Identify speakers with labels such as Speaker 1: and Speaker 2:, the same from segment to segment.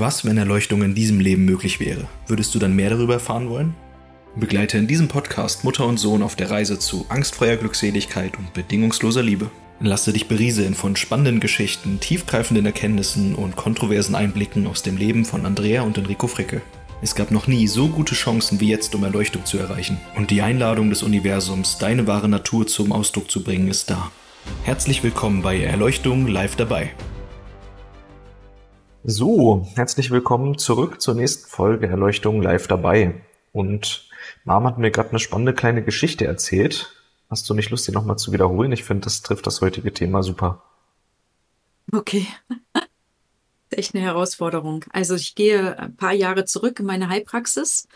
Speaker 1: Was, wenn Erleuchtung in diesem Leben möglich wäre? Würdest du dann mehr darüber erfahren wollen? Begleite in diesem Podcast Mutter und Sohn auf der Reise zu angstfreier Glückseligkeit und bedingungsloser Liebe. Lasse dich berieseln von spannenden Geschichten, tiefgreifenden Erkenntnissen und kontroversen Einblicken aus dem Leben von Andrea und Enrico Fricke. Es gab noch nie so gute Chancen wie jetzt, um Erleuchtung zu erreichen. Und die Einladung des Universums, deine wahre Natur zum Ausdruck zu bringen, ist da. Herzlich willkommen bei Erleuchtung live dabei.
Speaker 2: So, herzlich willkommen zurück zur nächsten Folge Erleuchtung live dabei. Und Mom hat mir gerade eine spannende kleine Geschichte erzählt. Hast du nicht Lust, die nochmal zu wiederholen? Ich finde, das trifft das heutige Thema super.
Speaker 3: Okay. echt eine Herausforderung. Also ich gehe ein paar Jahre zurück in meine Heilpraxis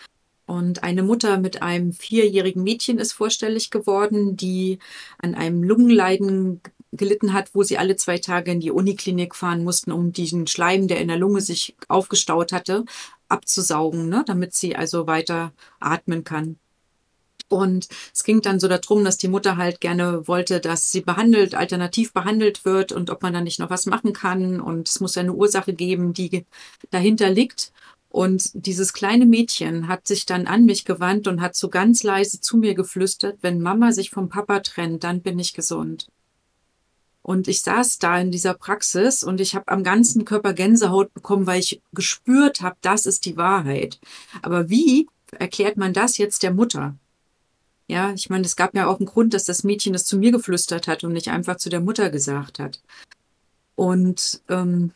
Speaker 3: und eine Mutter mit einem vierjährigen Mädchen ist vorstellig geworden, die an einem Lungenleiden gelitten hat, wo sie alle zwei Tage in die Uniklinik fahren mussten, um diesen Schleim, der in der Lunge sich aufgestaut hatte, abzusaugen, ne, damit sie also weiter atmen kann. Und es ging dann so darum, dass die Mutter halt gerne wollte, dass sie behandelt, alternativ behandelt wird und ob man da nicht noch was machen kann. Und es muss ja eine Ursache geben, die dahinter liegt. Und dieses kleine Mädchen hat sich dann an mich gewandt und hat so ganz leise zu mir geflüstert, wenn Mama sich vom Papa trennt, dann bin ich gesund. Und ich saß da in dieser Praxis und ich habe am ganzen Körper Gänsehaut bekommen, weil ich gespürt habe, das ist die Wahrheit. Aber wie erklärt man das jetzt der Mutter? Ja, ich meine, es gab ja auch einen Grund, dass das Mädchen das zu mir geflüstert hat und nicht einfach zu der Mutter gesagt hat. Und ähm,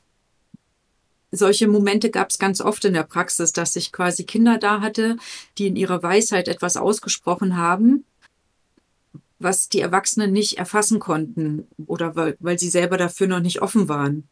Speaker 3: solche Momente gab es ganz oft in der Praxis, dass ich quasi Kinder da hatte, die in ihrer Weisheit etwas ausgesprochen haben, was die Erwachsenen nicht erfassen konnten oder weil, weil sie selber dafür noch nicht offen waren.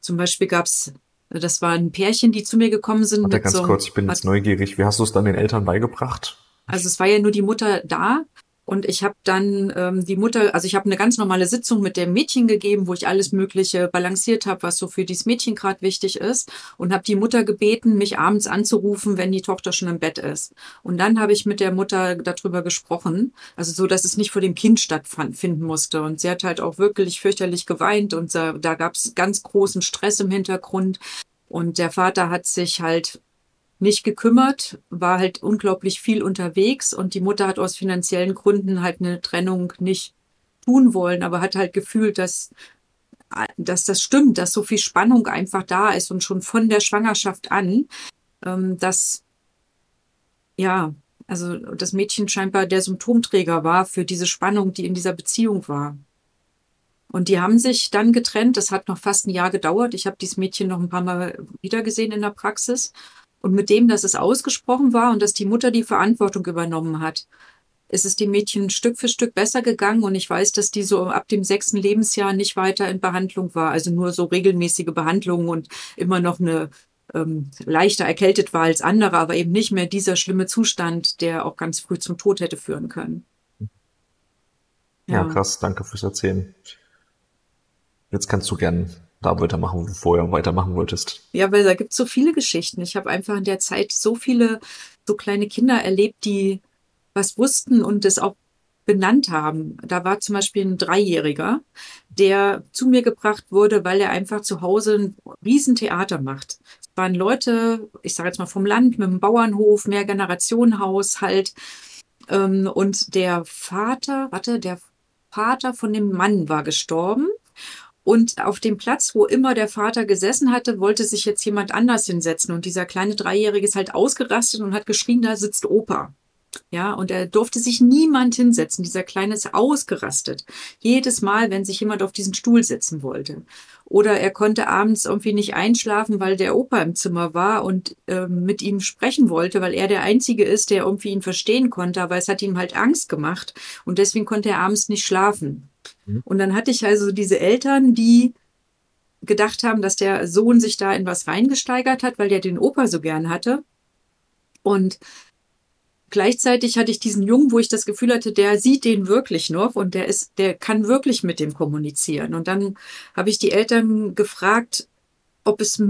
Speaker 3: Zum Beispiel gab es, das war ein Pärchen, die zu mir gekommen sind.
Speaker 2: Warte ganz so, kurz, ich bin jetzt neugierig. Wie hast du es dann den Eltern beigebracht?
Speaker 3: Also es war ja nur die Mutter da und ich habe dann ähm, die Mutter, also ich habe eine ganz normale Sitzung mit dem Mädchen gegeben, wo ich alles Mögliche balanciert habe, was so für dieses Mädchen gerade wichtig ist. Und habe die Mutter gebeten, mich abends anzurufen, wenn die Tochter schon im Bett ist. Und dann habe ich mit der Mutter darüber gesprochen. Also so, dass es nicht vor dem Kind stattfinden musste. Und sie hat halt auch wirklich fürchterlich geweint und da, da gab es ganz großen Stress im Hintergrund. Und der Vater hat sich halt nicht gekümmert, war halt unglaublich viel unterwegs und die Mutter hat aus finanziellen Gründen halt eine Trennung nicht tun wollen, aber hat halt gefühlt, dass, dass das stimmt, dass so viel Spannung einfach da ist und schon von der Schwangerschaft an, ähm, dass, ja, also das Mädchen scheinbar der Symptomträger war für diese Spannung, die in dieser Beziehung war. Und die haben sich dann getrennt. Das hat noch fast ein Jahr gedauert. Ich habe dieses Mädchen noch ein paar Mal wiedergesehen in der Praxis. Und mit dem, dass es ausgesprochen war und dass die Mutter die Verantwortung übernommen hat, ist es dem Mädchen Stück für Stück besser gegangen. Und ich weiß, dass die so ab dem sechsten Lebensjahr nicht weiter in Behandlung war. Also nur so regelmäßige Behandlungen und immer noch eine ähm, leichter erkältet war als andere, aber eben nicht mehr dieser schlimme Zustand, der auch ganz früh zum Tod hätte führen können.
Speaker 2: Ja, ja krass. Danke fürs Erzählen. Jetzt kannst du gern da weitermachen, wo du vorher weitermachen wolltest.
Speaker 3: Ja, weil da gibt es so viele Geschichten. Ich habe einfach in der Zeit so viele so kleine Kinder erlebt, die was wussten und es auch benannt haben. Da war zum Beispiel ein Dreijähriger, der zu mir gebracht wurde, weil er einfach zu Hause ein Riesentheater macht. Es waren Leute, ich sage jetzt mal vom Land, mit einem Bauernhof, Mehrgenerationenhaushalt. Ähm, und der Vater, warte, der Vater von dem Mann war gestorben und auf dem Platz, wo immer der Vater gesessen hatte, wollte sich jetzt jemand anders hinsetzen. Und dieser kleine Dreijährige ist halt ausgerastet und hat geschrien, da sitzt Opa. Ja, und er durfte sich niemand hinsetzen. Dieser Kleine ist ausgerastet. Jedes Mal, wenn sich jemand auf diesen Stuhl setzen wollte. Oder er konnte abends irgendwie nicht einschlafen, weil der Opa im Zimmer war und äh, mit ihm sprechen wollte, weil er der Einzige ist, der irgendwie ihn verstehen konnte. Aber es hat ihm halt Angst gemacht. Und deswegen konnte er abends nicht schlafen. Mhm. Und dann hatte ich also diese Eltern, die gedacht haben, dass der Sohn sich da in was reingesteigert hat, weil der den Opa so gern hatte. Und gleichzeitig hatte ich diesen Jungen, wo ich das Gefühl hatte, der sieht den wirklich noch und der ist, der kann wirklich mit dem kommunizieren. Und dann habe ich die Eltern gefragt, ob es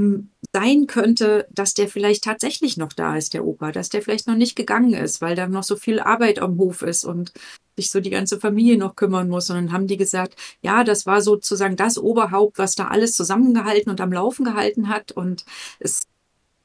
Speaker 3: sein könnte, dass der vielleicht tatsächlich noch da ist, der Opa, dass der vielleicht noch nicht gegangen ist, weil da noch so viel Arbeit am Hof ist und sich so die ganze Familie noch kümmern muss. Und dann haben die gesagt, ja, das war sozusagen das Oberhaupt, was da alles zusammengehalten und am Laufen gehalten hat. Und es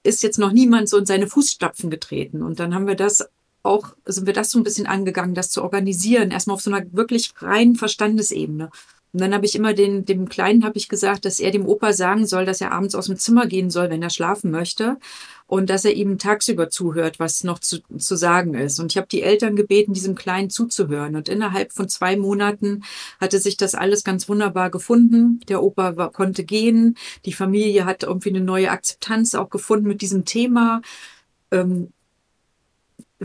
Speaker 3: ist jetzt noch niemand so in seine Fußstapfen getreten. Und dann haben wir das auch, sind wir das so ein bisschen angegangen, das zu organisieren, erstmal auf so einer wirklich reinen Verstandesebene. Und dann habe ich immer den, dem Kleinen habe ich gesagt, dass er dem Opa sagen soll, dass er abends aus dem Zimmer gehen soll, wenn er schlafen möchte. Und dass er ihm tagsüber zuhört, was noch zu, zu sagen ist. Und ich habe die Eltern gebeten, diesem Kleinen zuzuhören. Und innerhalb von zwei Monaten hatte sich das alles ganz wunderbar gefunden. Der Opa war, konnte gehen. Die Familie hat irgendwie eine neue Akzeptanz auch gefunden mit diesem Thema. Ähm,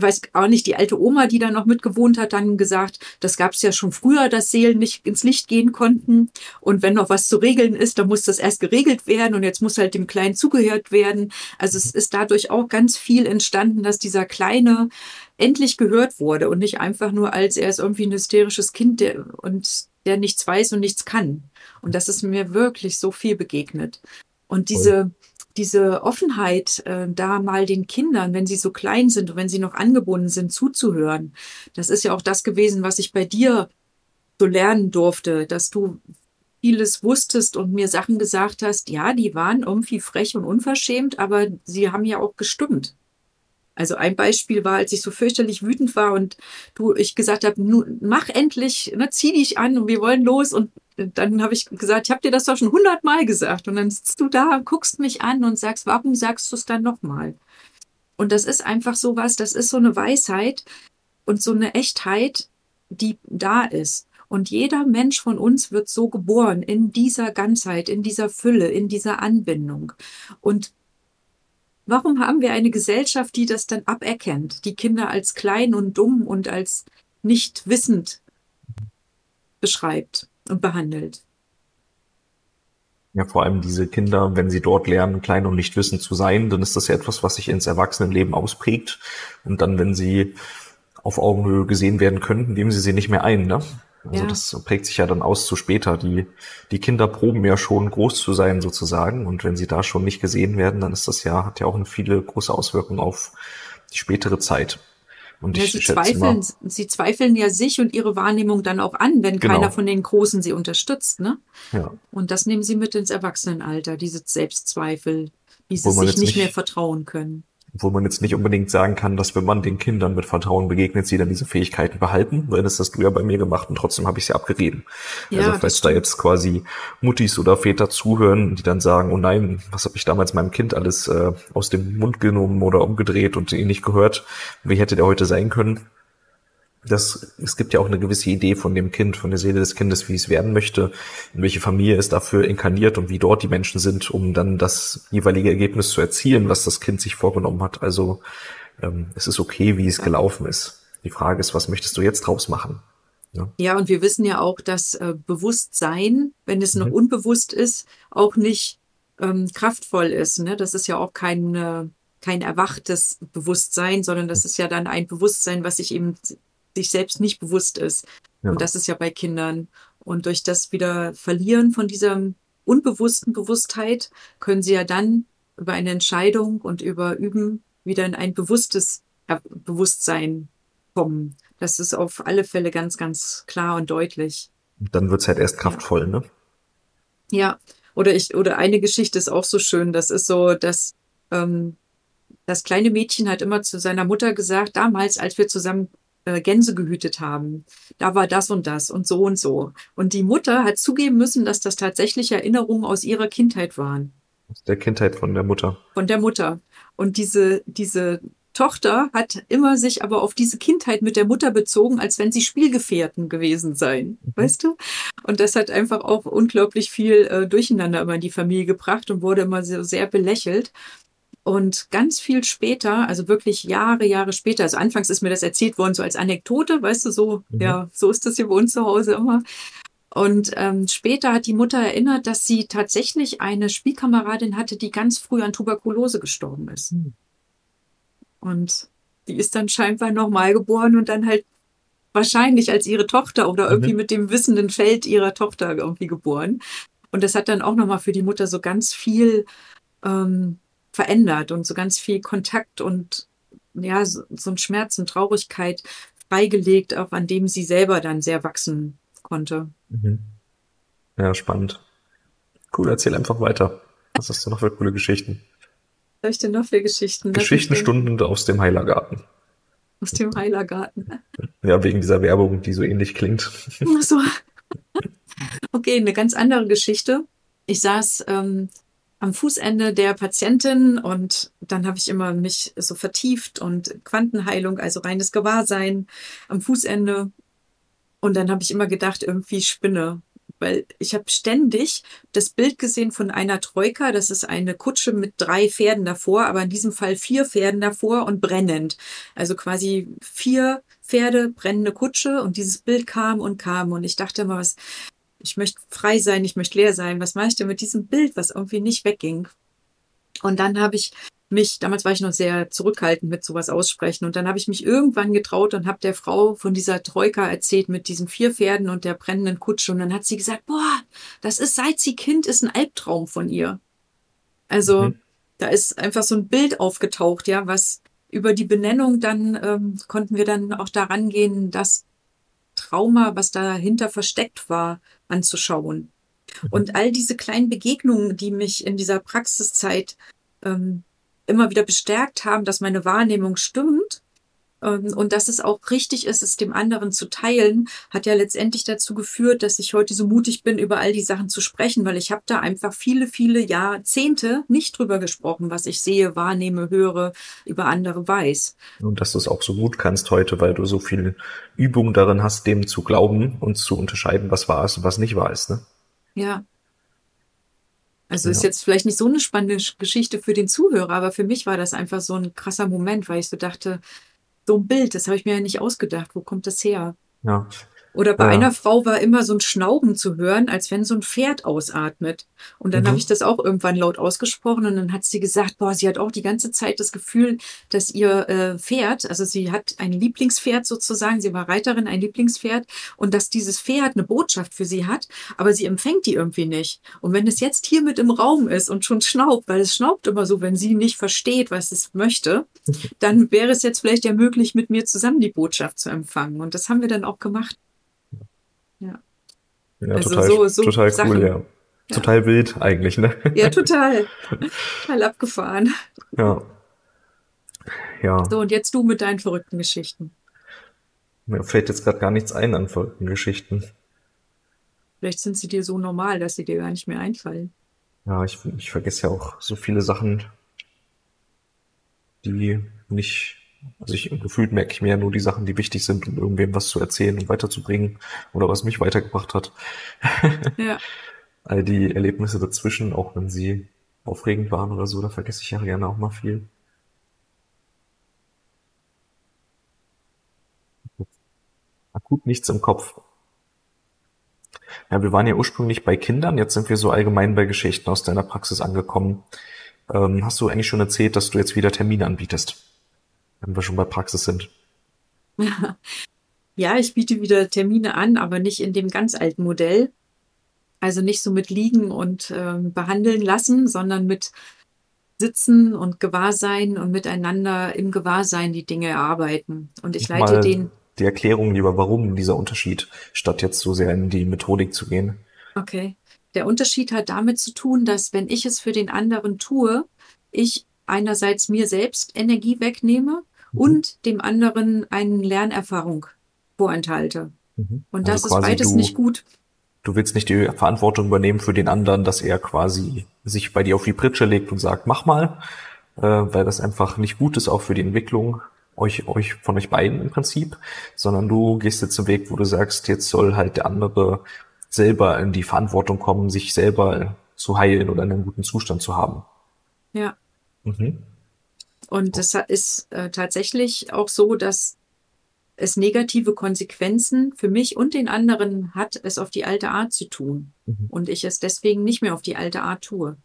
Speaker 3: weiß auch nicht, die alte Oma, die da noch mitgewohnt hat, dann gesagt, das gab es ja schon früher, dass Seelen nicht ins Licht gehen konnten. Und wenn noch was zu regeln ist, dann muss das erst geregelt werden und jetzt muss halt dem Kleinen zugehört werden. Also es ist dadurch auch ganz viel entstanden, dass dieser Kleine endlich gehört wurde und nicht einfach nur als er ist irgendwie ein hysterisches Kind der, und der nichts weiß und nichts kann. Und das ist mir wirklich so viel begegnet. Und diese, diese Offenheit, äh, da mal den Kindern, wenn sie so klein sind und wenn sie noch angebunden sind, zuzuhören, das ist ja auch das gewesen, was ich bei dir so lernen durfte, dass du vieles wusstest und mir Sachen gesagt hast, ja, die waren irgendwie frech und unverschämt, aber sie haben ja auch gestimmt. Also ein Beispiel war, als ich so fürchterlich wütend war und du, ich gesagt habe, mach endlich, ne, zieh dich an und wir wollen los. Und dann habe ich gesagt, ich habe dir das doch schon hundertmal gesagt. Und dann sitzt du da, guckst mich an und sagst, warum sagst du es dann nochmal? Und das ist einfach so was, das ist so eine Weisheit und so eine Echtheit, die da ist. Und jeder Mensch von uns wird so geboren in dieser Ganzheit, in dieser Fülle, in dieser Anbindung. Und Warum haben wir eine Gesellschaft, die das dann aberkennt, die Kinder als klein und dumm und als nicht wissend beschreibt und behandelt?
Speaker 2: Ja, vor allem diese Kinder, wenn sie dort lernen, klein und nicht wissend zu sein, dann ist das ja etwas, was sich ins Erwachsenenleben ausprägt. Und dann, wenn sie auf Augenhöhe gesehen werden könnten, nehmen sie sie nicht mehr ein. Ne? Also ja. das prägt sich ja dann aus zu später. Die, die Kinder proben ja schon groß zu sein sozusagen. Und wenn sie da schon nicht gesehen werden, dann ist das ja, hat ja auch eine viele große Auswirkungen auf die spätere Zeit.
Speaker 3: Und ja, ich sie, zweifeln, mal, sie zweifeln ja sich und ihre Wahrnehmung dann auch an, wenn genau. keiner von den Großen sie unterstützt. Ne? Ja. Und das nehmen sie mit ins Erwachsenenalter, diese Selbstzweifel, dieses sich nicht mehr vertrauen können
Speaker 2: wo man jetzt nicht unbedingt sagen kann, dass wenn man den Kindern mit Vertrauen begegnet, sie dann diese Fähigkeiten behalten, weil das hast du ja bei mir gemacht und trotzdem habe ich sie abgegeben. Ja, also falls da jetzt quasi Muttis oder Väter zuhören, die dann sagen, oh nein, was habe ich damals meinem Kind alles äh, aus dem Mund genommen oder umgedreht und ihn nicht gehört, wie hätte der heute sein können? Das, es gibt ja auch eine gewisse Idee von dem Kind, von der Seele des Kindes, wie es werden möchte, in welche Familie es dafür inkarniert und wie dort die Menschen sind, um dann das jeweilige Ergebnis zu erzielen, was das Kind sich vorgenommen hat. Also ähm, es ist okay, wie es gelaufen ist. Die Frage ist, was möchtest du jetzt draus machen?
Speaker 3: Ja, ja und wir wissen ja auch, dass äh, Bewusstsein, wenn es noch mhm. unbewusst ist, auch nicht ähm, kraftvoll ist. Ne? Das ist ja auch kein, äh, kein erwachtes Bewusstsein, sondern das ist ja dann ein Bewusstsein, was sich eben sich selbst nicht bewusst ist. Ja. Und das ist ja bei Kindern. Und durch das wieder Verlieren von dieser unbewussten Bewusstheit können sie ja dann über eine Entscheidung und über Üben wieder in ein bewusstes Bewusstsein kommen. Das ist auf alle Fälle ganz, ganz klar und deutlich.
Speaker 2: Dann wird's halt erst kraftvoll, ne?
Speaker 3: Ja, oder ich, oder eine Geschichte ist auch so schön. Das ist so, dass ähm, das kleine Mädchen hat immer zu seiner Mutter gesagt, damals, als wir zusammen äh, Gänse gehütet haben. Da war das und das und so und so. Und die Mutter hat zugeben müssen, dass das tatsächlich Erinnerungen aus ihrer Kindheit waren.
Speaker 2: Aus der Kindheit von der Mutter.
Speaker 3: Von der Mutter. Und diese, diese Tochter hat immer sich aber auf diese Kindheit mit der Mutter bezogen, als wenn sie Spielgefährten gewesen seien. Mhm. Weißt du? Und das hat einfach auch unglaublich viel äh, Durcheinander immer in die Familie gebracht und wurde immer so sehr belächelt. Und ganz viel später, also wirklich Jahre, Jahre später, also anfangs ist mir das erzählt worden, so als Anekdote, weißt du, so, mhm. ja, so ist das hier bei uns zu Hause immer. Und ähm, später hat die Mutter erinnert, dass sie tatsächlich eine Spielkameradin hatte, die ganz früh an Tuberkulose gestorben ist. Mhm. Und die ist dann scheinbar nochmal geboren und dann halt wahrscheinlich als ihre Tochter oder irgendwie mhm. mit dem wissenden Feld ihrer Tochter irgendwie geboren. Und das hat dann auch nochmal für die Mutter so ganz viel ähm, verändert und so ganz viel Kontakt und ja, so, so ein Schmerz und Traurigkeit freigelegt, auch an dem sie selber dann sehr wachsen konnte. Mhm.
Speaker 2: Ja, spannend. Cool, erzähl einfach weiter. Was hast du noch für coole Geschichten?
Speaker 3: soll ich denn noch für Geschichten?
Speaker 2: Geschichtenstunden aus dem Heilergarten.
Speaker 3: Aus dem Heilergarten.
Speaker 2: Ja, wegen dieser Werbung, die so ähnlich klingt.
Speaker 3: Ach so. Okay, eine ganz andere Geschichte. Ich saß ähm, am Fußende der Patientin und dann habe ich immer mich so vertieft und Quantenheilung, also reines Gewahrsein am Fußende. Und dann habe ich immer gedacht, irgendwie spinne. Weil ich habe ständig das Bild gesehen von einer Troika. Das ist eine Kutsche mit drei Pferden davor, aber in diesem Fall vier Pferden davor und brennend. Also quasi vier Pferde, brennende Kutsche und dieses Bild kam und kam. Und ich dachte immer, was, ich möchte frei sein, ich möchte leer sein. Was mache ich denn mit diesem Bild, was irgendwie nicht wegging? Und dann habe ich mich, damals war ich noch sehr zurückhaltend mit sowas aussprechen, und dann habe ich mich irgendwann getraut und habe der Frau von dieser Troika erzählt mit diesen vier Pferden und der brennenden Kutsche. Und dann hat sie gesagt, boah, das ist, seit sie Kind ist, ein Albtraum von ihr. Also mhm. da ist einfach so ein Bild aufgetaucht, ja, was über die Benennung dann ähm, konnten wir dann auch daran gehen, das Trauma, was dahinter versteckt war, anzuschauen. Mhm. Und all diese kleinen Begegnungen, die mich in dieser Praxiszeit ähm, immer wieder bestärkt haben, dass meine Wahrnehmung stimmt und dass es auch richtig ist, es dem anderen zu teilen, hat ja letztendlich dazu geführt, dass ich heute so mutig bin, über all die Sachen zu sprechen, weil ich habe da einfach viele, viele Jahrzehnte nicht drüber gesprochen, was ich sehe, wahrnehme, höre, über andere weiß.
Speaker 2: Und dass du es auch so gut kannst heute, weil du so viel Übung darin hast, dem zu glauben und zu unterscheiden, was wahr ist und was nicht wahr ist. Ne?
Speaker 3: Ja, also ja. ist jetzt vielleicht nicht so eine spannende Geschichte für den Zuhörer, aber für mich war das einfach so ein krasser Moment, weil ich so dachte, so ein Bild, das habe ich mir ja nicht ausgedacht. Wo kommt das her?
Speaker 2: Ja.
Speaker 3: Oder bei ja. einer Frau war immer so ein Schnauben zu hören, als wenn so ein Pferd ausatmet. Und dann mhm. habe ich das auch irgendwann laut ausgesprochen und dann hat sie gesagt, boah, sie hat auch die ganze Zeit das Gefühl, dass ihr äh, Pferd, also sie hat ein Lieblingspferd sozusagen, sie war Reiterin, ein Lieblingspferd und dass dieses Pferd eine Botschaft für sie hat, aber sie empfängt die irgendwie nicht. Und wenn es jetzt hier mit im Raum ist und schon schnaubt, weil es schnaubt immer so, wenn sie nicht versteht, was es möchte, dann wäre es jetzt vielleicht ja möglich, mit mir zusammen die Botschaft zu empfangen. Und das haben wir dann auch gemacht. Ja.
Speaker 2: Ja, also total, so, so total Sachen. cool, ja. ja. Total wild eigentlich, ne?
Speaker 3: Ja, total. total abgefahren.
Speaker 2: Ja. Ja.
Speaker 3: So, und jetzt du mit deinen verrückten Geschichten.
Speaker 2: Mir fällt jetzt gerade gar nichts ein an verrückten Geschichten.
Speaker 3: Vielleicht sind sie dir so normal, dass sie dir gar nicht mehr einfallen.
Speaker 2: Ja, ich, ich vergesse ja auch so viele Sachen, die nicht also ich gefühlt merke ich mir ja nur die Sachen, die wichtig sind, um irgendwem was zu erzählen und weiterzubringen oder was mich weitergebracht hat.
Speaker 3: Ja.
Speaker 2: All die Erlebnisse dazwischen, auch wenn sie aufregend waren oder so, da vergesse ich ja gerne auch mal viel. Akut nichts im Kopf. Ja, wir waren ja ursprünglich bei Kindern, jetzt sind wir so allgemein bei Geschichten aus deiner Praxis angekommen. Ähm, hast du eigentlich schon erzählt, dass du jetzt wieder Termine anbietest? Wenn wir schon bei Praxis sind.
Speaker 3: Ja, ich biete wieder Termine an, aber nicht in dem ganz alten Modell. Also nicht so mit liegen und äh, behandeln lassen, sondern mit sitzen und Gewahrsein und miteinander im Gewahrsein die Dinge erarbeiten. Und ich leite Mal den.
Speaker 2: Die Erklärung lieber, warum dieser Unterschied, statt jetzt so sehr in die Methodik zu gehen.
Speaker 3: Okay. Der Unterschied hat damit zu tun, dass wenn ich es für den anderen tue, ich einerseits mir selbst Energie wegnehme mhm. und dem anderen eine Lernerfahrung vorenthalte. Mhm. Und also das ist beides du, nicht gut.
Speaker 2: Du willst nicht die Verantwortung übernehmen für den anderen, dass er quasi sich bei dir auf die Pritsche legt und sagt, mach mal, äh, weil das einfach nicht gut ist, auch für die Entwicklung euch, euch von euch beiden im Prinzip, sondern du gehst jetzt einen Weg, wo du sagst, jetzt soll halt der andere selber in die Verantwortung kommen, sich selber zu heilen oder in einem guten Zustand zu haben.
Speaker 3: Ja. Mhm. Und das ist äh, tatsächlich auch so, dass es negative Konsequenzen für mich und den anderen hat, es auf die alte Art zu tun. Mhm. Und ich es deswegen nicht mehr auf die alte Art tue.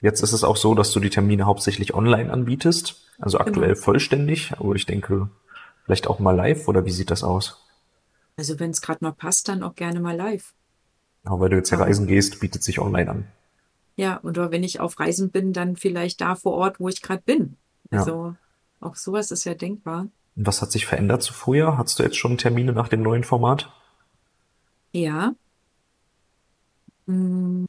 Speaker 2: Jetzt ist es auch so, dass du die Termine hauptsächlich online anbietest, also genau. aktuell genau. vollständig, aber ich denke, vielleicht auch mal live oder wie sieht das aus?
Speaker 3: Also wenn es gerade mal passt, dann auch gerne mal live.
Speaker 2: Aber weil du jetzt ja reisen gehst, bietet sich online an.
Speaker 3: Ja, oder wenn ich auf Reisen bin, dann vielleicht da vor Ort, wo ich gerade bin. Also ja. auch sowas ist ja denkbar.
Speaker 2: Und was hat sich verändert zu früher? Hast du jetzt schon Termine nach dem neuen Format?
Speaker 3: Ja. Hm.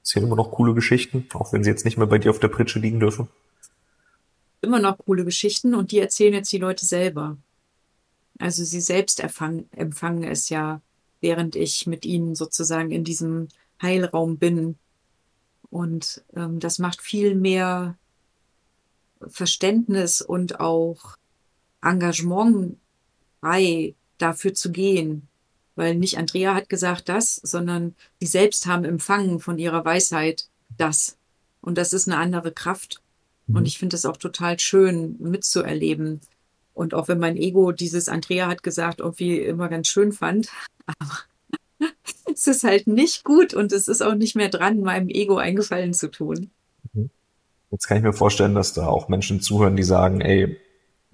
Speaker 2: Erzählen immer noch coole Geschichten, auch wenn sie jetzt nicht mehr bei dir auf der Pritsche liegen dürfen.
Speaker 3: Immer noch coole Geschichten und die erzählen jetzt die Leute selber. Also sie selbst empfangen, empfangen es ja, während ich mit ihnen sozusagen in diesem Heilraum bin. Und ähm, das macht viel mehr Verständnis und auch Engagement frei, dafür zu gehen. Weil nicht Andrea hat gesagt das, sondern die selbst haben empfangen von ihrer Weisheit das. Und das ist eine andere Kraft. Mhm. Und ich finde es auch total schön mitzuerleben. Und auch wenn mein Ego dieses Andrea hat gesagt irgendwie immer ganz schön fand, aber es ist halt nicht gut und es ist auch nicht mehr dran, meinem Ego eingefallen zu tun.
Speaker 2: Jetzt kann ich mir vorstellen, dass da auch Menschen zuhören, die sagen, ey,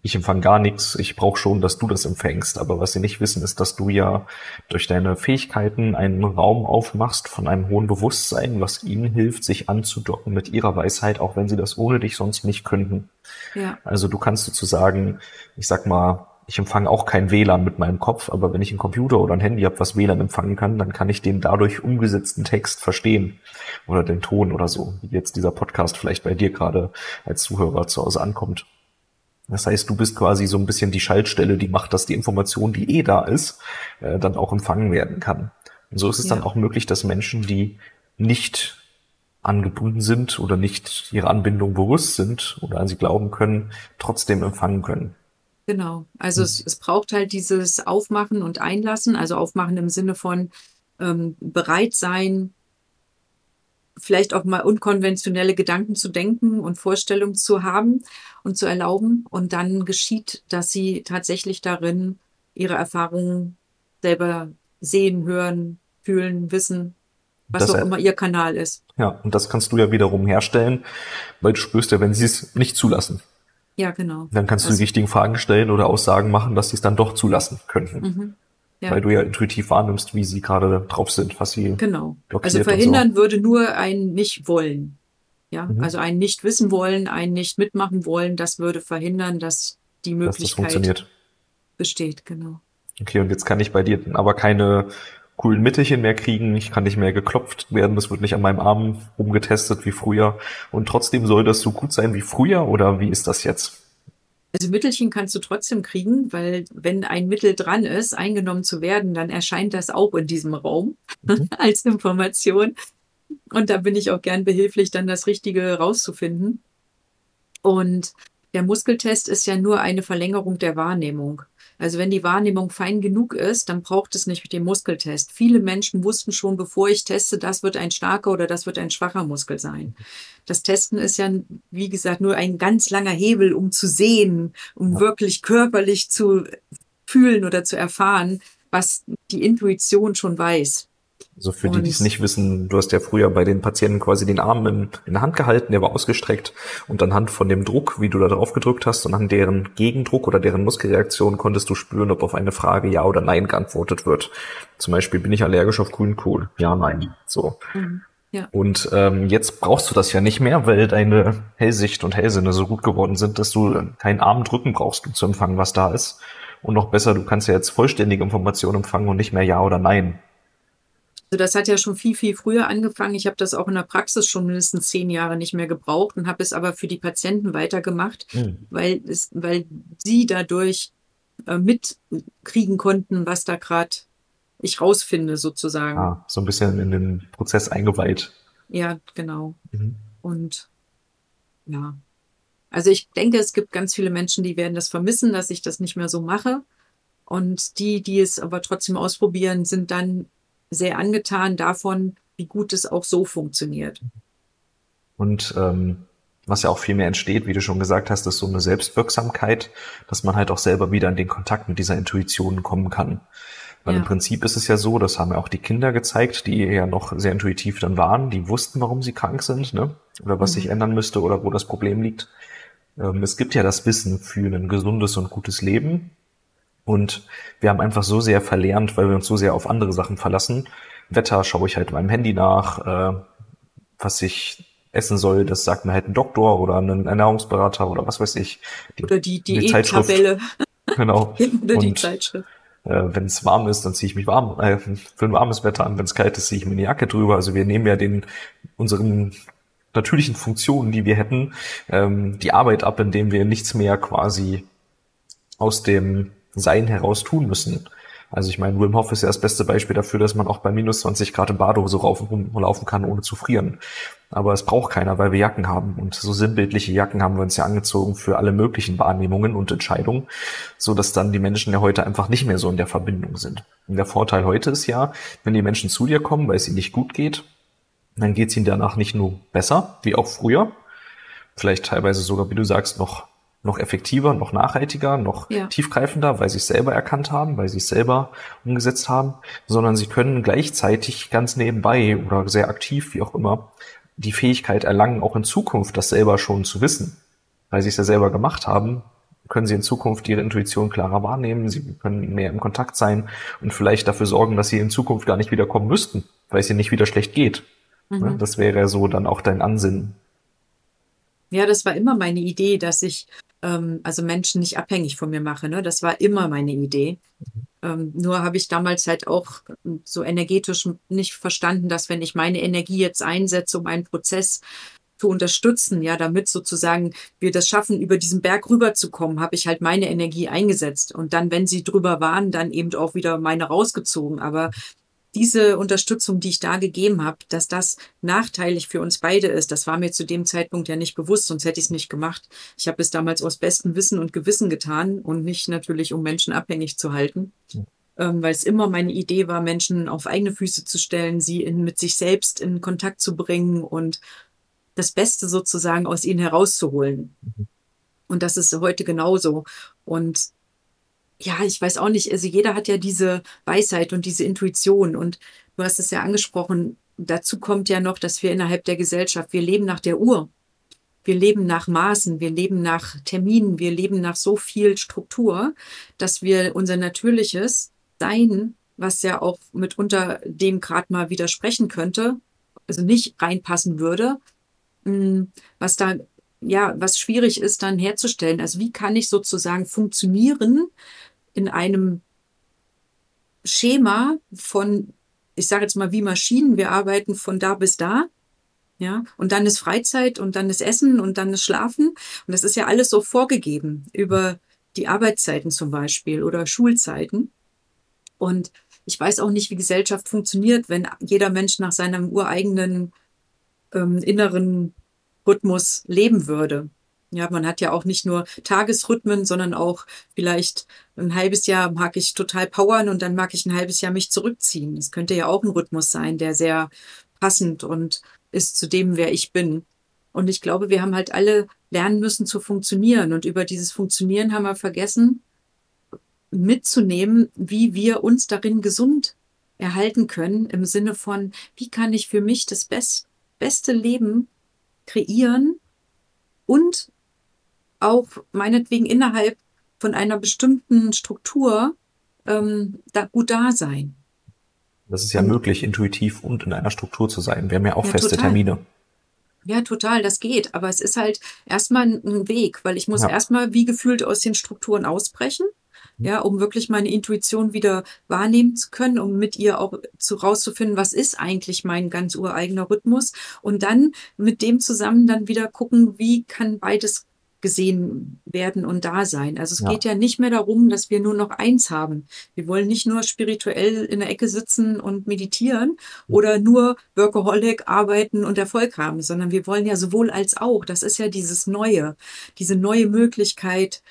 Speaker 2: ich empfange gar nichts, ich brauche schon, dass du das empfängst. Aber was sie nicht wissen, ist, dass du ja durch deine Fähigkeiten einen Raum aufmachst von einem hohen Bewusstsein, was ihnen hilft, sich anzudocken mit ihrer Weisheit, auch wenn sie das ohne dich sonst nicht könnten. Ja. Also du kannst sozusagen, ich sag mal, ich empfange auch kein WLAN mit meinem Kopf, aber wenn ich einen Computer oder ein Handy habe, was WLAN empfangen kann, dann kann ich den dadurch umgesetzten Text verstehen oder den Ton oder so, wie jetzt dieser Podcast vielleicht bei dir gerade als Zuhörer zu Hause ankommt. Das heißt, du bist quasi so ein bisschen die Schaltstelle, die macht, dass die Information, die eh da ist, äh, dann auch empfangen werden kann. Und so ist es ja. dann auch möglich, dass Menschen, die nicht angebunden sind oder nicht ihre Anbindung bewusst sind oder an sie glauben können, trotzdem empfangen können.
Speaker 3: Genau. Also hm. es, es braucht halt dieses Aufmachen und Einlassen, also Aufmachen im Sinne von ähm, bereit sein, vielleicht auch mal unkonventionelle Gedanken zu denken und Vorstellungen zu haben und zu erlauben. Und dann geschieht, dass sie tatsächlich darin ihre Erfahrungen selber sehen, hören, fühlen, wissen, was das, auch immer ihr Kanal ist.
Speaker 2: Ja, und das kannst du ja wiederum herstellen, weil du spürst ja, wenn sie es nicht zulassen.
Speaker 3: Ja, genau.
Speaker 2: Dann kannst du also, die richtigen Fragen stellen oder Aussagen machen, dass sie es dann doch zulassen könnten. Mhm. Ja. Weil du ja intuitiv wahrnimmst, wie sie gerade drauf sind, was sie
Speaker 3: genau. Also verhindern so. würde nur ein nicht wollen. Ja, mhm. also ein nicht wissen wollen, ein nicht mitmachen wollen, das würde verhindern, dass die Möglichkeit dass das besteht, genau.
Speaker 2: Okay, und jetzt kann ich bei dir aber keine coolen Mittelchen mehr kriegen, ich kann nicht mehr geklopft werden, das wird nicht an meinem Arm rumgetestet wie früher und trotzdem soll das so gut sein wie früher oder wie ist das jetzt?
Speaker 3: Also Mittelchen kannst du trotzdem kriegen, weil wenn ein Mittel dran ist, eingenommen zu werden, dann erscheint das auch in diesem Raum mhm. als Information. Und da bin ich auch gern behilflich, dann das Richtige rauszufinden. Und der Muskeltest ist ja nur eine Verlängerung der Wahrnehmung. Also wenn die Wahrnehmung fein genug ist, dann braucht es nicht den Muskeltest. Viele Menschen wussten schon, bevor ich teste, das wird ein starker oder das wird ein schwacher Muskel sein. Das Testen ist ja, wie gesagt, nur ein ganz langer Hebel, um zu sehen, um wirklich körperlich zu fühlen oder zu erfahren, was die Intuition schon weiß.
Speaker 2: Also für und die, die es nicht wissen, du hast ja früher bei den Patienten quasi den Arm in, in der Hand gehalten, der war ausgestreckt und anhand von dem Druck, wie du da drauf gedrückt hast und an deren Gegendruck oder deren Muskelreaktion konntest du spüren, ob auf eine Frage Ja oder Nein geantwortet wird. Zum Beispiel, bin ich allergisch auf Grünkohl? Ja, nein. So. Mhm. Ja. Und ähm, jetzt brauchst du das ja nicht mehr, weil deine Hellsicht und Hellsinne so gut geworden sind, dass du keinen Arm drücken brauchst, um zu empfangen, was da ist. Und noch besser, du kannst ja jetzt vollständige Informationen empfangen und nicht mehr Ja oder Nein.
Speaker 3: Also das hat ja schon viel, viel früher angefangen. Ich habe das auch in der Praxis schon mindestens zehn Jahre nicht mehr gebraucht und habe es aber für die Patienten weitergemacht, mhm. weil, es, weil sie dadurch äh, mitkriegen konnten, was da gerade ich rausfinde, sozusagen.
Speaker 2: Ah, so ein bisschen in den Prozess eingeweiht.
Speaker 3: Ja, genau. Mhm. Und ja. Also ich denke, es gibt ganz viele Menschen, die werden das vermissen, dass ich das nicht mehr so mache. Und die, die es aber trotzdem ausprobieren, sind dann sehr angetan davon, wie gut es auch so funktioniert.
Speaker 2: Und ähm, was ja auch viel mehr entsteht, wie du schon gesagt hast, ist so eine Selbstwirksamkeit, dass man halt auch selber wieder in den Kontakt mit dieser Intuition kommen kann. Weil ja. im Prinzip ist es ja so, das haben ja auch die Kinder gezeigt, die ja noch sehr intuitiv dann waren, die wussten, warum sie krank sind, ne? Oder was mhm. sich ändern müsste oder wo das Problem liegt. Ähm, es gibt ja das Wissen für ein gesundes und gutes Leben. Und wir haben einfach so sehr verlernt, weil wir uns so sehr auf andere Sachen verlassen. Wetter schaue ich halt meinem Handy nach, äh, was ich essen soll, das sagt mir halt ein Doktor oder ein Ernährungsberater oder was weiß ich.
Speaker 3: Die, oder die Diättabelle.
Speaker 2: Genau.
Speaker 3: oder die Zeitschrift.
Speaker 2: Äh, wenn es warm ist, dann ziehe ich mich warm äh, für ein warmes Wetter an. Wenn es kalt ist, ziehe ich mir eine Jacke drüber. Also wir nehmen ja den unseren natürlichen Funktionen, die wir hätten, ähm, die Arbeit ab, indem wir nichts mehr quasi aus dem Sein heraus tun müssen. Also ich meine, Wim Hof ist ja das beste Beispiel dafür, dass man auch bei minus 20 Grad im Badehose laufen kann, ohne zu frieren. Aber es braucht keiner, weil wir Jacken haben. Und so sinnbildliche Jacken haben wir uns ja angezogen für alle möglichen Wahrnehmungen und Entscheidungen, so dass dann die Menschen ja heute einfach nicht mehr so in der Verbindung sind. Und der Vorteil heute ist ja, wenn die Menschen zu dir kommen, weil es ihnen nicht gut geht, dann geht es ihnen danach nicht nur besser, wie auch früher, vielleicht teilweise sogar, wie du sagst, noch noch effektiver, noch nachhaltiger, noch ja. tiefgreifender, weil sie es selber erkannt haben, weil sie es selber umgesetzt haben, sondern sie können gleichzeitig ganz nebenbei oder sehr aktiv, wie auch immer, die Fähigkeit erlangen, auch in Zukunft das selber schon zu wissen. Weil sie es ja selber gemacht haben, können sie in Zukunft ihre Intuition klarer wahrnehmen, sie können mehr im Kontakt sein und vielleicht dafür sorgen, dass sie in Zukunft gar nicht wiederkommen müssten, weil es ihnen nicht wieder schlecht geht. Mhm. Das wäre so dann auch dein Ansinnen.
Speaker 3: Ja, das war immer meine Idee, dass ich ähm, also Menschen nicht abhängig von mir mache. Ne? Das war immer meine Idee. Ähm, nur habe ich damals halt auch so energetisch nicht verstanden, dass wenn ich meine Energie jetzt einsetze, um einen Prozess zu unterstützen, ja, damit sozusagen wir das schaffen, über diesen Berg rüberzukommen, habe ich halt meine Energie eingesetzt. Und dann, wenn sie drüber waren, dann eben auch wieder meine rausgezogen. Aber diese Unterstützung, die ich da gegeben habe, dass das nachteilig für uns beide ist, das war mir zu dem Zeitpunkt ja nicht bewusst, sonst hätte ich es nicht gemacht. Ich habe es damals aus bestem Wissen und Gewissen getan und nicht natürlich, um Menschen abhängig zu halten. Ja. Ähm, weil es immer meine Idee war, Menschen auf eigene Füße zu stellen, sie in, mit sich selbst in Kontakt zu bringen und das Beste sozusagen aus ihnen herauszuholen. Mhm. Und das ist heute genauso. Und ja, ich weiß auch nicht, also jeder hat ja diese Weisheit und diese Intuition und du hast es ja angesprochen, dazu kommt ja noch, dass wir innerhalb der Gesellschaft, wir leben nach der Uhr. Wir leben nach Maßen, wir leben nach Terminen, wir leben nach so viel Struktur, dass wir unser natürliches Sein, was ja auch mitunter dem gerade mal widersprechen könnte, also nicht reinpassen würde, hm, was da ja, was schwierig ist dann herzustellen. Also wie kann ich sozusagen funktionieren in einem Schema von, ich sage jetzt mal, wie Maschinen, wir arbeiten von da bis da. Ja, und dann ist Freizeit und dann ist Essen und dann ist Schlafen. Und das ist ja alles so vorgegeben über die Arbeitszeiten zum Beispiel oder Schulzeiten. Und ich weiß auch nicht, wie Gesellschaft funktioniert, wenn jeder Mensch nach seinem ureigenen ähm, inneren Rhythmus leben würde. Ja, man hat ja auch nicht nur Tagesrhythmen, sondern auch vielleicht ein halbes Jahr mag ich total powern und dann mag ich ein halbes Jahr mich zurückziehen. Das könnte ja auch ein Rhythmus sein, der sehr passend und ist zu dem, wer ich bin. Und ich glaube, wir haben halt alle lernen müssen zu funktionieren. Und über dieses Funktionieren haben wir vergessen, mitzunehmen, wie wir uns darin gesund erhalten können, im Sinne von, wie kann ich für mich das best, beste Leben kreieren und auch meinetwegen innerhalb von einer bestimmten Struktur ähm, da gut da sein.
Speaker 2: Das ist ja möglich, intuitiv und in einer Struktur zu sein. Wir haben ja auch ja, feste
Speaker 3: total.
Speaker 2: Termine.
Speaker 3: Ja, total, das geht. Aber es ist halt erstmal ein Weg, weil ich muss ja. erstmal wie gefühlt aus den Strukturen ausbrechen ja, um wirklich meine Intuition wieder wahrnehmen zu können, um mit ihr auch zu rauszufinden, was ist eigentlich mein ganz ureigener Rhythmus und dann mit dem zusammen dann wieder gucken, wie kann beides gesehen werden und da sein. Also es ja. geht ja nicht mehr darum, dass wir nur noch eins haben. Wir wollen nicht nur spirituell in der Ecke sitzen und meditieren oder nur Workaholic arbeiten und Erfolg haben, sondern wir wollen ja sowohl als auch. Das ist ja dieses Neue, diese neue Möglichkeit,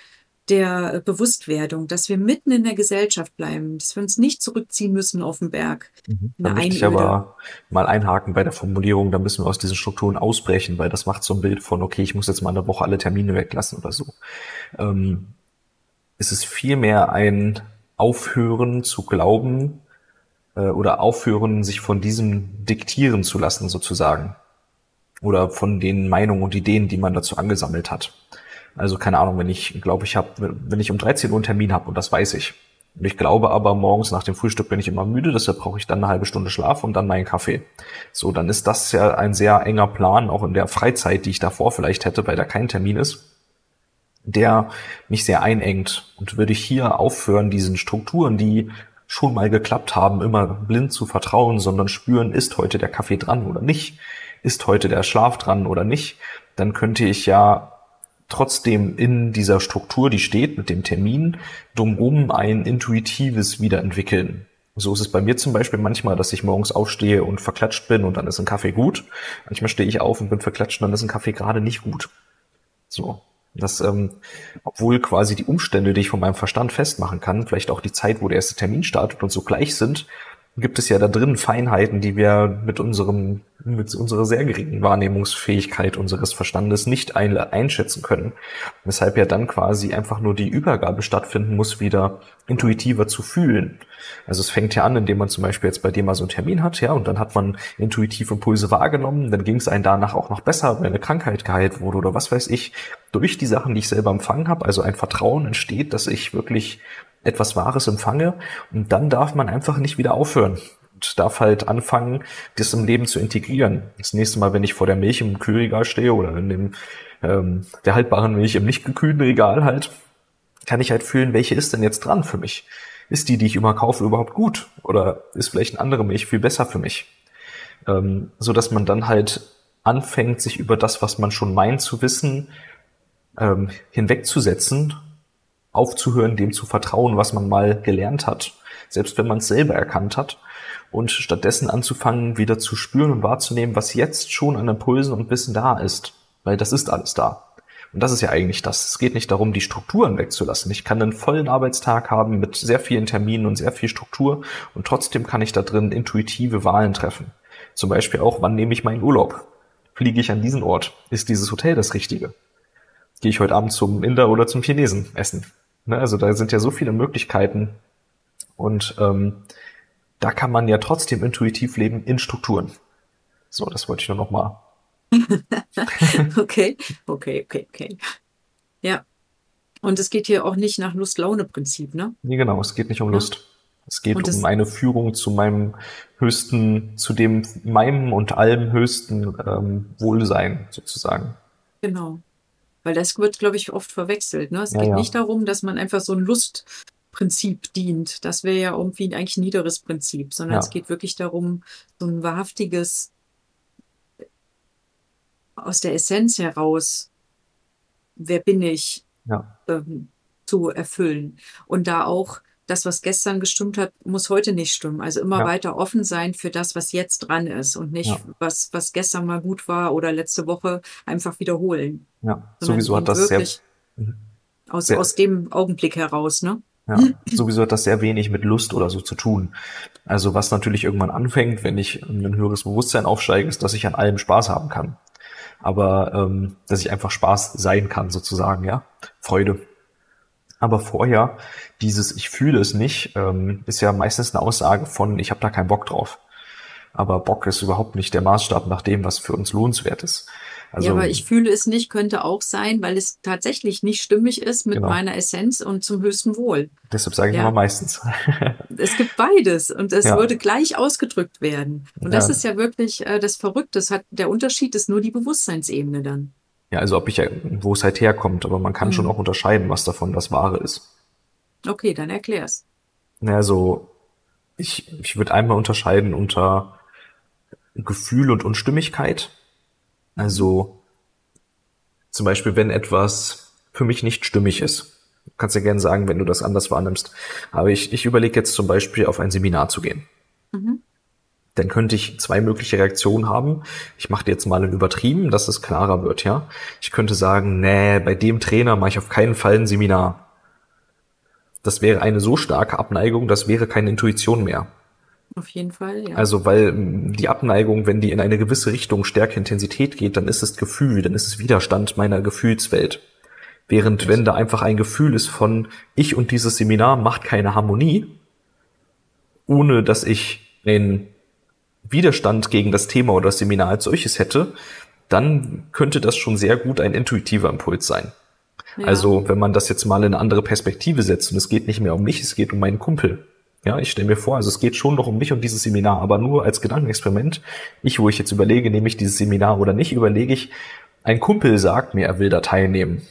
Speaker 3: der Bewusstwerdung, dass wir mitten in der Gesellschaft bleiben, dass wir uns nicht zurückziehen müssen auf den Berg.
Speaker 2: Mhm. Da möchte ich aber mal einhaken bei der Formulierung, da müssen wir aus diesen Strukturen ausbrechen, weil das macht so ein Bild von, okay, ich muss jetzt mal eine Woche alle Termine weglassen oder so. Ähm, es ist vielmehr ein Aufhören zu glauben äh, oder aufhören, sich von diesem diktieren zu lassen sozusagen. Oder von den Meinungen und Ideen, die man dazu angesammelt hat. Also keine Ahnung, wenn ich glaube, ich habe, wenn ich um 13 Uhr einen Termin habe und das weiß ich. Und ich glaube aber, morgens nach dem Frühstück bin ich immer müde, deshalb brauche ich dann eine halbe Stunde Schlaf und dann meinen Kaffee. So, dann ist das ja ein sehr enger Plan, auch in der Freizeit, die ich davor vielleicht hätte, weil da kein Termin ist. der mich sehr einengt und würde ich hier aufhören, diesen Strukturen, die schon mal geklappt haben, immer blind zu vertrauen, sondern spüren, ist heute der Kaffee dran oder nicht, ist heute der Schlaf dran oder nicht, dann könnte ich ja trotzdem in dieser Struktur, die steht mit dem Termin, drumherum ein intuitives wiederentwickeln. So ist es bei mir zum Beispiel manchmal, dass ich morgens aufstehe und verklatscht bin und dann ist ein Kaffee gut. Manchmal stehe ich auf und bin verklatscht und dann ist ein Kaffee gerade nicht gut. So. Das, ähm, obwohl quasi die Umstände, die ich von meinem Verstand festmachen kann, vielleicht auch die Zeit, wo der erste Termin startet und so gleich sind, gibt es ja da drin Feinheiten, die wir mit unserem, mit unserer sehr geringen Wahrnehmungsfähigkeit unseres Verstandes nicht ein, einschätzen können. Weshalb ja dann quasi einfach nur die Übergabe stattfinden muss, wieder intuitiver zu fühlen. Also es fängt ja an, indem man zum Beispiel jetzt bei dir mal so einen Termin hat, ja, und dann hat man intuitiv Impulse wahrgenommen, dann ging es einem danach auch noch besser, wenn eine Krankheit geheilt wurde oder was weiß ich, durch die Sachen, die ich selber empfangen habe, also ein Vertrauen entsteht, dass ich wirklich etwas Wahres empfange und dann darf man einfach nicht wieder aufhören darf halt anfangen, das im Leben zu integrieren. Das nächste Mal, wenn ich vor der Milch im Kühlregal stehe oder in dem ähm, der haltbaren Milch im nicht gekühlten Regal halt, kann ich halt fühlen, welche ist denn jetzt dran für mich? Ist die, die ich immer kaufe, überhaupt gut? Oder ist vielleicht eine andere Milch viel besser für mich? Ähm, so dass man dann halt anfängt, sich über das, was man schon meint zu wissen, ähm, hinwegzusetzen aufzuhören, dem zu vertrauen, was man mal gelernt hat, selbst wenn man es selber erkannt hat, und stattdessen anzufangen, wieder zu spüren und wahrzunehmen, was jetzt schon an Impulsen und Wissen da ist, weil das ist alles da. Und das ist ja eigentlich das. Es geht nicht darum, die Strukturen wegzulassen. Ich kann einen vollen Arbeitstag haben mit sehr vielen Terminen und sehr viel Struktur und trotzdem kann ich da drin intuitive Wahlen treffen. Zum Beispiel auch, wann nehme ich meinen Urlaub? Fliege ich an diesen Ort? Ist dieses Hotel das Richtige? Gehe ich heute Abend zum Inder oder zum Chinesen essen? Ne, also da sind ja so viele Möglichkeiten und ähm, da kann man ja trotzdem intuitiv leben in Strukturen. So, das wollte ich nur noch mal.
Speaker 3: okay, okay, okay, okay. Ja. Und es geht hier auch nicht nach Lust-Laune-Prinzip, ne?
Speaker 2: Nee, genau, es geht nicht um ja. Lust. Es geht und um eine Führung zu meinem höchsten, zu dem meinem und allem höchsten ähm, Wohlsein sozusagen.
Speaker 3: Genau. Weil das wird, glaube ich, oft verwechselt. Ne? Es ja, geht ja. nicht darum, dass man einfach so ein Lustprinzip dient. Das wäre ja irgendwie eigentlich ein niederes Prinzip, sondern ja. es geht wirklich darum, so ein wahrhaftiges aus der Essenz heraus, wer bin ich, ähm, zu erfüllen. Und da auch das, was gestern gestimmt hat, muss heute nicht stimmen. Also immer ja. weiter offen sein für das, was jetzt dran ist und nicht, ja. was, was gestern mal gut war oder letzte Woche einfach wiederholen.
Speaker 2: Ja, sowieso hat das sehr,
Speaker 3: mhm. aus, sehr, aus dem Augenblick heraus, ne?
Speaker 2: Ja, sowieso hat das sehr wenig mit Lust oder so zu tun. Also was natürlich irgendwann anfängt, wenn ich in ein höheres Bewusstsein aufsteige, ist, dass ich an allem Spaß haben kann. Aber ähm, dass ich einfach Spaß sein kann, sozusagen, ja. Freude. Aber vorher, dieses Ich fühle es nicht, ähm, ist ja meistens eine Aussage von, ich habe da keinen Bock drauf. Aber Bock ist überhaupt nicht der Maßstab nach dem, was für uns lohnenswert ist.
Speaker 3: Also, ja, aber ich fühle es nicht, könnte auch sein, weil es tatsächlich nicht stimmig ist mit genau. meiner Essenz und zum höchsten Wohl.
Speaker 2: Deshalb sage ich ja. immer meistens.
Speaker 3: es gibt beides und es ja. würde gleich ausgedrückt werden. Und das ist ja wirklich äh, das Verrückte. Das hat, der Unterschied ist nur die Bewusstseinsebene dann.
Speaker 2: Ja, also ob ich ja, wo es halt herkommt, aber man kann mhm. schon auch unterscheiden, was davon das Wahre ist.
Speaker 3: Okay, dann erklär's.
Speaker 2: Naja, so, ich, ich würde einmal unterscheiden unter Gefühl und Unstimmigkeit. Also, zum Beispiel, wenn etwas für mich nicht stimmig ist. Du kannst ja gerne sagen, wenn du das anders wahrnimmst. Aber ich, ich überlege jetzt zum Beispiel, auf ein Seminar zu gehen. Mhm dann könnte ich zwei mögliche Reaktionen haben. Ich mache jetzt mal ein Übertrieben, dass es klarer wird, ja. Ich könnte sagen, nee, bei dem Trainer mache ich auf keinen Fall ein Seminar. Das wäre eine so starke Abneigung, das wäre keine Intuition mehr.
Speaker 3: Auf jeden Fall, ja.
Speaker 2: Also, weil die Abneigung, wenn die in eine gewisse Richtung Stärke, Intensität geht, dann ist es Gefühl, dann ist es Widerstand meiner Gefühlswelt. Während wenn da einfach ein Gefühl ist von ich und dieses Seminar macht keine Harmonie, ohne dass ich den Widerstand gegen das Thema oder das Seminar als solches hätte, dann könnte das schon sehr gut ein intuitiver Impuls sein. Ja. Also wenn man das jetzt mal in eine andere Perspektive setzt und es geht nicht mehr um mich, es geht um meinen Kumpel. Ja, ich stelle mir vor, also es geht schon noch um mich und dieses Seminar, aber nur als Gedankenexperiment. Ich, wo ich jetzt überlege, nehme ich dieses Seminar oder nicht, überlege ich, ein Kumpel sagt mir, er will da teilnehmen.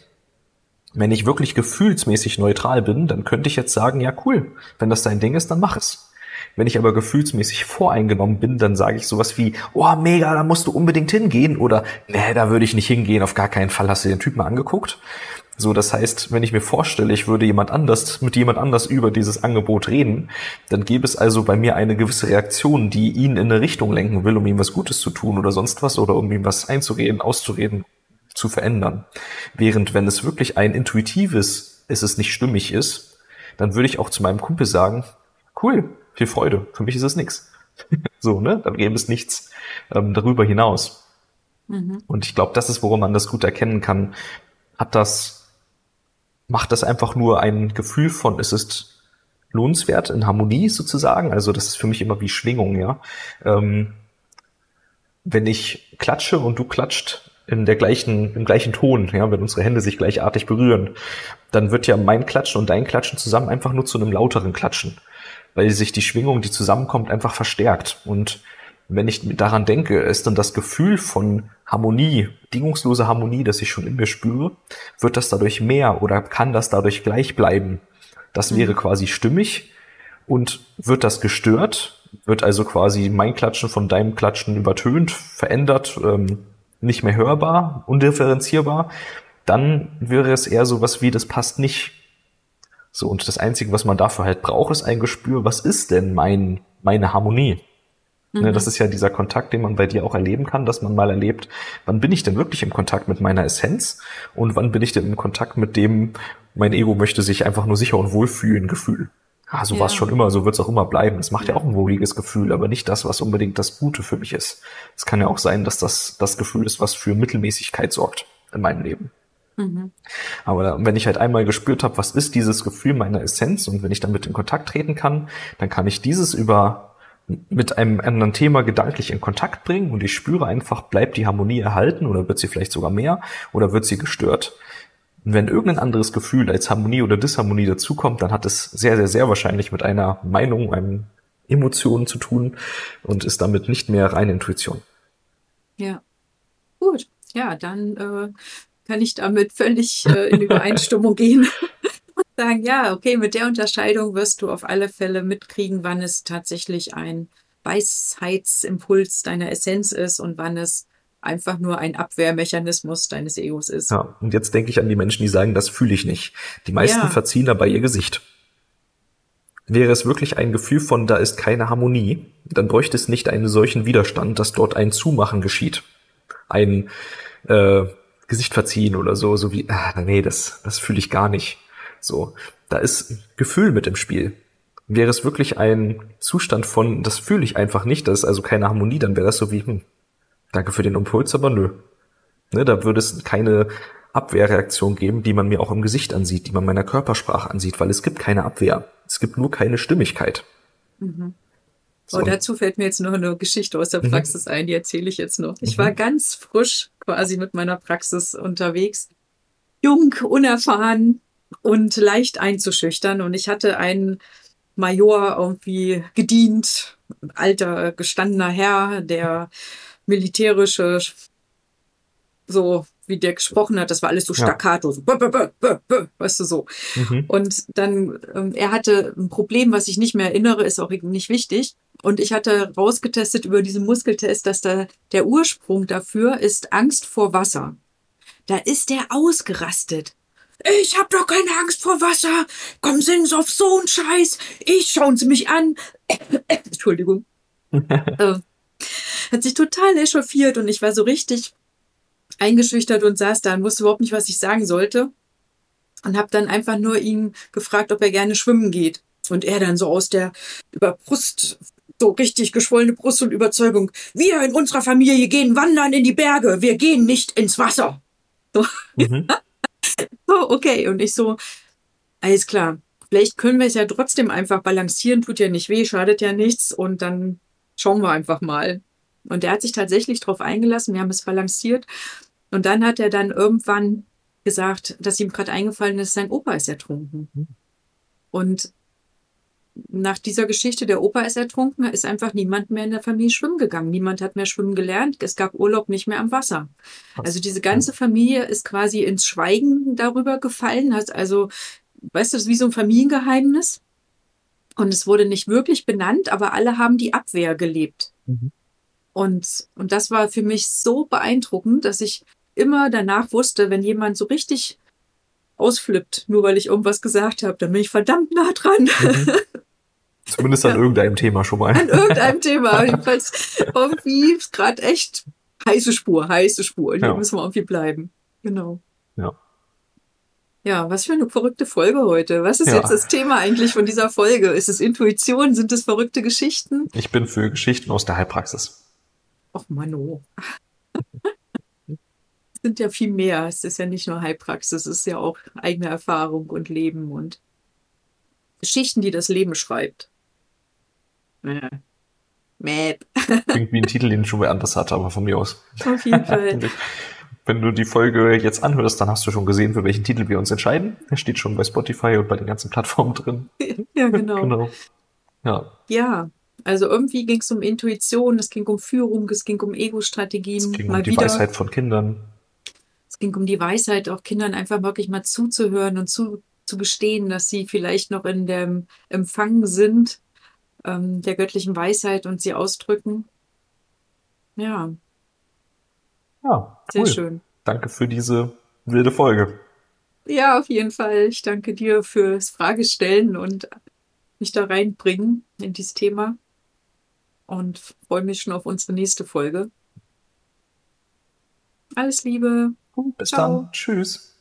Speaker 2: Wenn ich wirklich gefühlsmäßig neutral bin, dann könnte ich jetzt sagen, ja cool, wenn das dein Ding ist, dann mach es. Wenn ich aber gefühlsmäßig voreingenommen bin, dann sage ich sowas wie, oh mega, da musst du unbedingt hingehen oder nee, da würde ich nicht hingehen, auf gar keinen Fall hast du den Typ mal angeguckt. So, das heißt, wenn ich mir vorstelle, ich würde jemand anders, mit jemand anders über dieses Angebot reden, dann gäbe es also bei mir eine gewisse Reaktion, die ihn in eine Richtung lenken will, um ihm was Gutes zu tun oder sonst was oder um ihm was einzureden, auszureden, zu verändern. Während wenn es wirklich ein intuitives, es ist nicht stimmig ist, dann würde ich auch zu meinem Kumpel sagen, cool, viel Freude, für mich ist es nichts. so, ne? Dann gäbe es nichts ähm, darüber hinaus. Mhm. Und ich glaube, das ist, worum man das gut erkennen kann. Hat das, macht das einfach nur ein Gefühl von, es ist lohnenswert in Harmonie sozusagen. Also das ist für mich immer wie Schwingung, ja. Ähm, wenn ich klatsche und du klatscht in der gleichen, im gleichen Ton, ja, wenn unsere Hände sich gleichartig berühren, dann wird ja mein Klatschen und dein Klatschen zusammen einfach nur zu einem lauteren Klatschen weil sich die Schwingung, die zusammenkommt, einfach verstärkt. Und wenn ich daran denke, ist dann das Gefühl von Harmonie, bedingungslose Harmonie, das ich schon in mir spüre, wird das dadurch mehr oder kann das dadurch gleich bleiben? Das mhm. wäre quasi stimmig und wird das gestört, wird also quasi mein Klatschen von deinem Klatschen übertönt, verändert, ähm, nicht mehr hörbar, undifferenzierbar, dann wäre es eher so was wie, das passt nicht so, und das Einzige, was man dafür halt braucht, ist ein Gespür, was ist denn mein, meine Harmonie? Ne, mhm. Das ist ja dieser Kontakt, den man bei dir auch erleben kann, dass man mal erlebt, wann bin ich denn wirklich im Kontakt mit meiner Essenz und wann bin ich denn im Kontakt mit dem, mein Ego möchte sich einfach nur sicher und wohlfühlen Gefühl. Ah, so ja. war es schon immer, so wird es auch immer bleiben. Es macht ja auch ein wohliges Gefühl, aber nicht das, was unbedingt das Gute für mich ist. Es kann ja auch sein, dass das das Gefühl ist, was für Mittelmäßigkeit sorgt in meinem Leben. Mhm. Aber wenn ich halt einmal gespürt habe, was ist dieses Gefühl meiner Essenz und wenn ich damit in Kontakt treten kann, dann kann ich dieses über mit einem anderen Thema gedanklich in Kontakt bringen und ich spüre einfach, bleibt die Harmonie erhalten oder wird sie vielleicht sogar mehr oder wird sie gestört. Und wenn irgendein anderes Gefühl als Harmonie oder Disharmonie dazukommt, dann hat es sehr, sehr, sehr wahrscheinlich mit einer Meinung, einem Emotionen zu tun und ist damit nicht mehr reine Intuition.
Speaker 3: Ja, gut. Ja, dann äh, kann ich damit völlig äh, in Übereinstimmung gehen sagen, ja, okay, mit der Unterscheidung wirst du auf alle Fälle mitkriegen, wann es tatsächlich ein Weisheitsimpuls deiner Essenz ist und wann es einfach nur ein Abwehrmechanismus deines Egos ist.
Speaker 2: Ja, und jetzt denke ich an die Menschen, die sagen, das fühle ich nicht. Die meisten ja. verziehen dabei ihr Gesicht. Wäre es wirklich ein Gefühl von, da ist keine Harmonie, dann bräuchte es nicht einen solchen Widerstand, dass dort ein Zumachen geschieht. Ein, äh, Gesicht verziehen oder so, so wie, ah, nee, das, das fühle ich gar nicht. So, da ist Gefühl mit im Spiel. Wäre es wirklich ein Zustand von, das fühle ich einfach nicht, das ist also keine Harmonie, dann wäre das so wie, hm, danke für den Impuls, aber nö. Ne, da würde es keine Abwehrreaktion geben, die man mir auch im Gesicht ansieht, die man meiner Körpersprache ansieht, weil es gibt keine Abwehr. Es gibt nur keine Stimmigkeit.
Speaker 3: Mhm. So. Oh, dazu fällt mir jetzt noch eine Geschichte aus der mhm. Praxis mhm. ein, die erzähle ich jetzt noch. Ich mhm. war ganz frisch quasi mit meiner Praxis unterwegs. Jung, unerfahren und leicht einzuschüchtern. Und ich hatte einen Major irgendwie gedient, alter, gestandener Herr, der militärische, so wie der gesprochen hat, das war alles so staccato, ja. so, bö, bö, bö, weißt du so. Mhm. Und dann, ähm, er hatte ein Problem, was ich nicht mehr erinnere, ist auch nicht wichtig. Und ich hatte rausgetestet über diesen Muskeltest, dass da der Ursprung dafür ist Angst vor Wasser. Da ist der ausgerastet. Ich hab doch keine Angst vor Wasser. Kommen Sie auf so einen Scheiß. Ich schauen Sie mich an. Entschuldigung. äh, hat sich total echauffiert und ich war so richtig eingeschüchtert und saß da und wusste überhaupt nicht, was ich sagen sollte. Und habe dann einfach nur ihn gefragt, ob er gerne schwimmen geht. Und er dann so aus der über Brust, so richtig geschwollene Brust und Überzeugung, wir in unserer Familie gehen wandern in die Berge, wir gehen nicht ins Wasser. So, mhm. so okay. Und ich so, alles klar. Vielleicht können wir es ja trotzdem einfach balancieren, tut ja nicht weh, schadet ja nichts und dann schauen wir einfach mal. Und er hat sich tatsächlich darauf eingelassen, wir haben es balanciert und dann hat er dann irgendwann gesagt, dass ihm gerade eingefallen ist, sein Opa ist ertrunken. Mhm. Und nach dieser Geschichte, der Opa ist ertrunken, ist einfach niemand mehr in der Familie schwimmen gegangen. Niemand hat mehr schwimmen gelernt. Es gab Urlaub nicht mehr am Wasser. Also diese ganze Familie ist quasi ins Schweigen darüber gefallen, hat also, weißt du, das ist wie so ein Familiengeheimnis. Und es wurde nicht wirklich benannt, aber alle haben die Abwehr gelebt.
Speaker 2: Mhm.
Speaker 3: Und, und das war für mich so beeindruckend, dass ich immer danach wusste, wenn jemand so richtig ausflippt, nur weil ich irgendwas gesagt habe, dann bin ich verdammt nah dran.
Speaker 2: Mhm. Zumindest an ja. irgendeinem Thema schon mal.
Speaker 3: An irgendeinem Thema. Jedenfalls irgendwie ist gerade echt heiße Spur, heiße Spur. Hier ja. müssen wir irgendwie bleiben. Genau.
Speaker 2: Ja.
Speaker 3: Ja, was für eine verrückte Folge heute. Was ist ja. jetzt das Thema eigentlich von dieser Folge? Ist es Intuition? Sind es verrückte Geschichten?
Speaker 2: Ich bin für Geschichten aus der Heilpraxis.
Speaker 3: Och, Mano. Es sind ja viel mehr. Es ist ja nicht nur Heilpraxis, es ist ja auch eigene Erfahrung und Leben und Geschichten, die das Leben schreibt. Mäh. Mäh.
Speaker 2: Klingt wie ein Titel, den ich schon mal anders hatte, aber von mir aus.
Speaker 3: Auf jeden Fall.
Speaker 2: Wenn du die Folge jetzt anhörst, dann hast du schon gesehen, für welchen Titel wir uns entscheiden. Er steht schon bei Spotify und bei den ganzen Plattformen drin.
Speaker 3: Ja, genau.
Speaker 2: genau. Ja.
Speaker 3: Ja, also irgendwie ging es um Intuition, es ging um Führung, es ging um Ego-Strategien. Es
Speaker 2: ging um die wieder. Weisheit von Kindern.
Speaker 3: Es ging um die Weisheit, auch Kindern einfach wirklich mal zuzuhören und zu, zu gestehen, dass sie vielleicht noch in dem Empfang sind ähm, der göttlichen Weisheit und sie ausdrücken. Ja.
Speaker 2: Ja,
Speaker 3: cool. sehr schön.
Speaker 2: Danke für diese wilde Folge.
Speaker 3: Ja, auf jeden Fall. Ich danke dir fürs Fragestellen und mich da reinbringen in dieses Thema und freue mich schon auf unsere nächste Folge. Alles Liebe.
Speaker 2: Bis Ciao. dann. Tschüss.